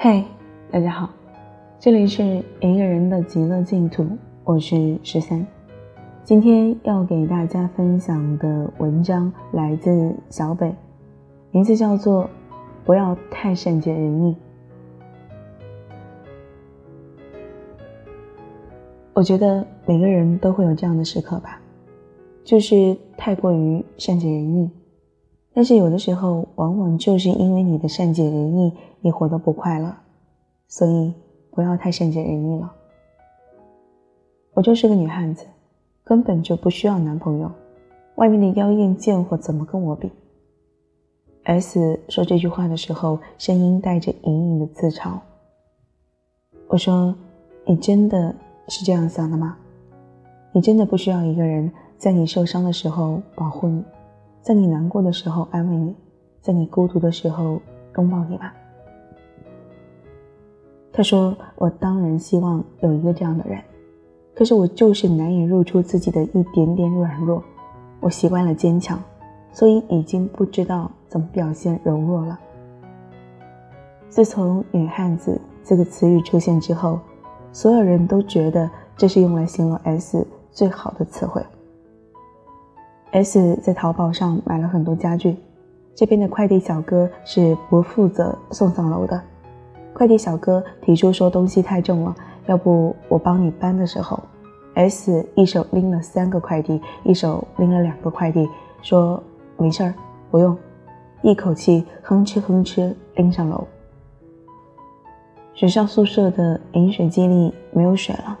嘿，大家好，这里是一个人的极乐净土，我是十三。今天要给大家分享的文章来自小北，名字叫做《不要太善解人意》。我觉得每个人都会有这样的时刻吧，就是太过于善解人意。但是有的时候，往往就是因为你的善解人意，你活得不快乐，所以不要太善解人意了。我就是个女汉子。根本就不需要男朋友，外面的妖艳贱货怎么跟我比？S 说这句话的时候，声音带着隐隐的自嘲。我说：“你真的是这样想的吗？你真的不需要一个人在你受伤的时候保护你，在你难过的时候安慰你，在你孤独的时候拥抱你吧？”他说：“我当然希望有一个这样的人。”可是我就是难以露出自己的一点点软弱，我习惯了坚强，所以已经不知道怎么表现柔弱了。自从“女汉子”这个词语出现之后，所有人都觉得这是用来形容 S 最好的词汇。S 在淘宝上买了很多家具，这边的快递小哥是不负责送上楼的。快递小哥提出说东西太重了。要不我帮你搬的时候，S 一手拎了三个快递，一手拎了两个快递，说没事儿，不用，一口气哼哧哼哧拎上楼。学校宿舍的饮水机里没有水了，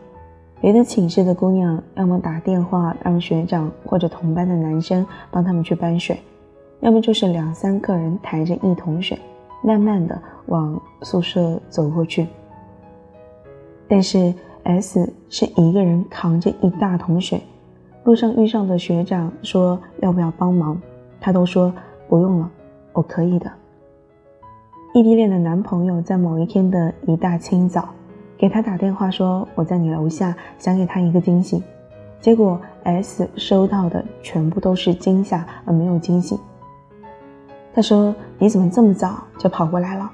别的寝室的姑娘要么打电话让学长或者同班的男生帮他们去搬水，要么就是两三个人抬着一桶水，慢慢的往宿舍走过去。但是 S 是一个人扛着一大桶水，路上遇上的学长说要不要帮忙，他都说不用了，我可以的。异地恋的男朋友在某一天的一大清早，给他打电话说我在你楼下，想给他一个惊喜，结果 S 收到的全部都是惊吓而没有惊喜。他说你怎么这么早就跑过来了？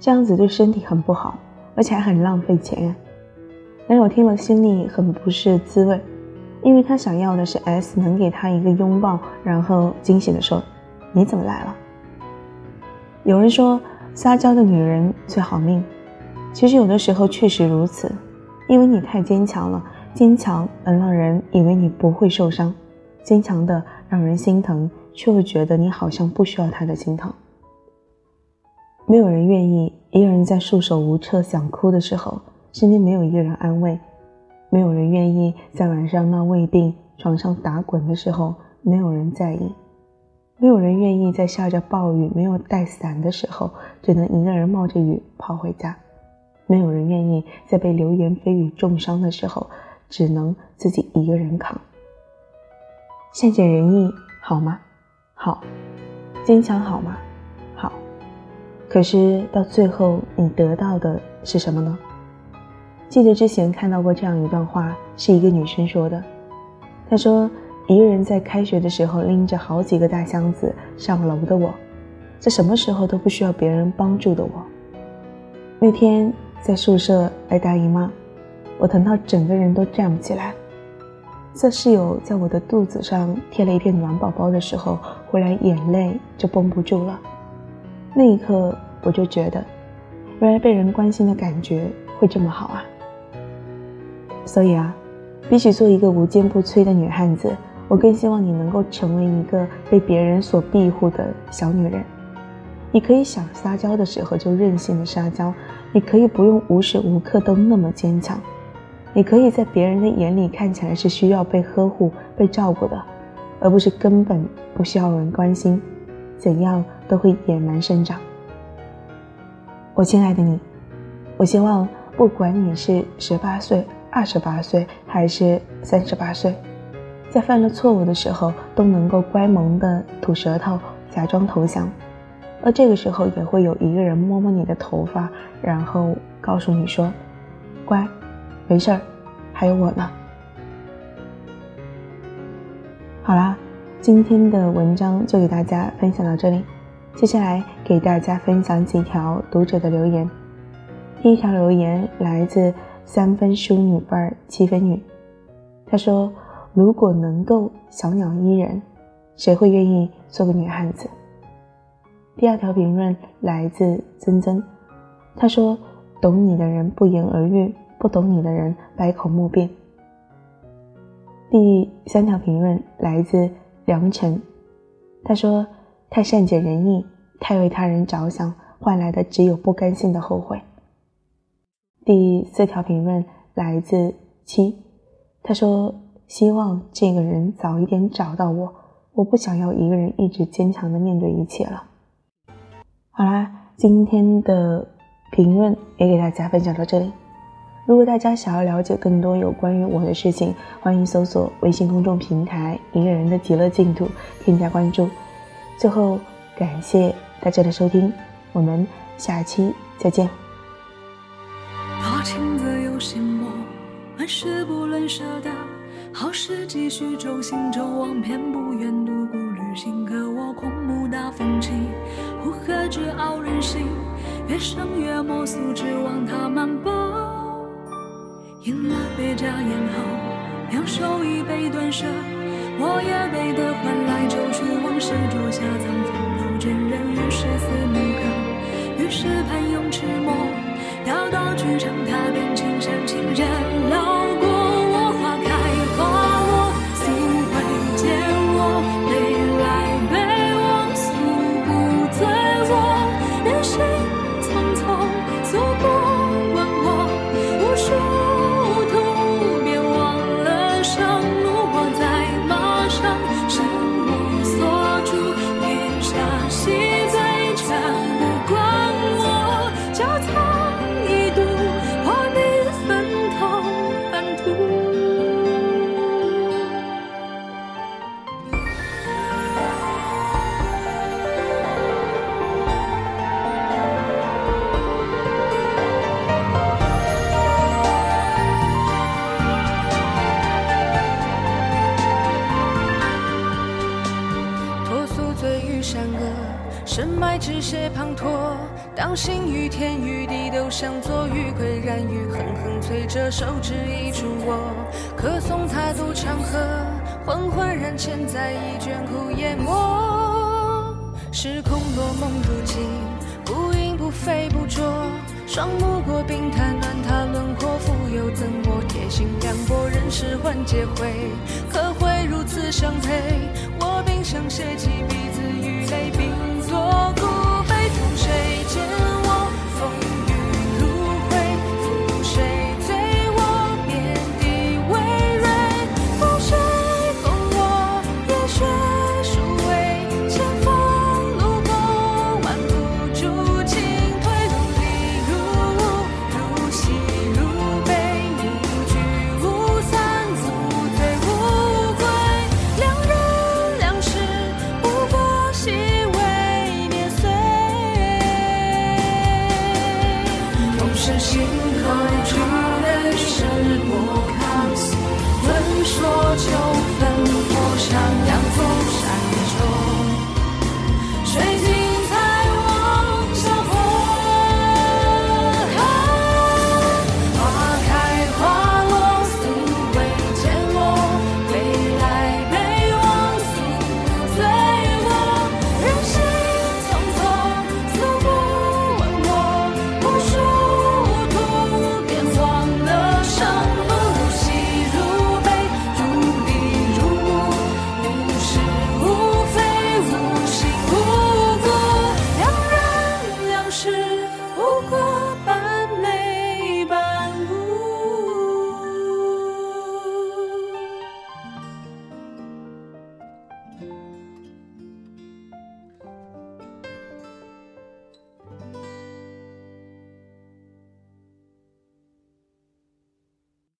这样子对身体很不好。而且还很浪费钱，男友听了心里很不是滋味，因为他想要的是 S 能给他一个拥抱，然后惊喜的说：“你怎么来了？”有人说撒娇的女人最好命，其实有的时候确实如此，因为你太坚强了，坚强能让人以为你不会受伤，坚强的让人心疼，却会觉得你好像不需要他的心疼。没有人愿意一个人在束手无策、想哭的时候，身边没有一个人安慰；没有人愿意在晚上闹胃病、床上打滚的时候，没有人在意；没有人愿意在下着暴雨、没有带伞的时候，只能一个人冒着雨跑回家；没有人愿意在被流言蜚语重伤的时候，只能自己一个人扛。善解人意好吗？好。坚强好吗？好可是到最后，你得到的是什么呢？记得之前看到过这样一段话，是一个女生说的。她说：“一个人在开学的时候拎着好几个大箱子上楼的我，在什么时候都不需要别人帮助的我。那天在宿舍挨大姨妈，我疼到整个人都站不起来。在室友在我的肚子上贴了一片暖宝宝的时候，忽然眼泪就绷不住了。”那一刻，我就觉得，原来被人关心的感觉会这么好啊！所以啊，比起做一个无坚不摧的女汉子，我更希望你能够成为一个被别人所庇护的小女人。你可以想撒娇的时候就任性的撒娇，你可以不用无时无刻都那么坚强，你可以在别人的眼里看起来是需要被呵护、被照顾的，而不是根本不需要人关心。怎样都会野蛮生长。我亲爱的你，我希望不管你是十八岁、二十八岁还是三十八岁，在犯了错误的时候都能够乖萌的吐舌头，假装投降，而这个时候也会有一个人摸摸你的头发，然后告诉你说：“乖，没事儿，还有我呢。”好啦。今天的文章就给大家分享到这里，接下来给大家分享几条读者的留言。第一条留言来自三分淑女范儿七分女，她说：“如果能够小鸟依人，谁会愿意做个女汉子？”第二条评论来自曾曾，他说：“懂你的人不言而喻，不懂你的人百口莫辩。”第三条评论来自梁晨，他说：“太善解人意，太为他人着想，换来的只有不甘心的后悔。”第四条评论来自七，他说：“希望这个人早一点找到我，我不想要一个人一直坚强的面对一切了。”好啦，今天的评论也给大家分享到这里。如果大家想要了解更多有关于我的事情，欢迎搜索微信公众平台“一个人的极乐净土”，添加关注。最后，感谢大家的收听，我们下期再见。多情自有心魔，万事不能舍得，好事继续周行舟往，偏不愿独孤旅行，可我空目大风起。乌合之傲人心，越伤越莫素，指望他漫步。饮了别家宴后，两手已被断舍，我也被得换来旧去往事，桌下藏风楼倦人于是四目客，于是盼拥迟暮，道道剧场踏遍青山，情人止血滂沱，当心与天与地都向左，与归然于狠狠催着手指一触我，可送他渡长河，缓缓然千载一卷苦淹没。时空落梦如镜，不应不飞不着，双目过冰潭暖他轮廓，复又怎么铁心凉薄，人世换劫回，可会如此相配？我冰上写起笔字与泪冰作。心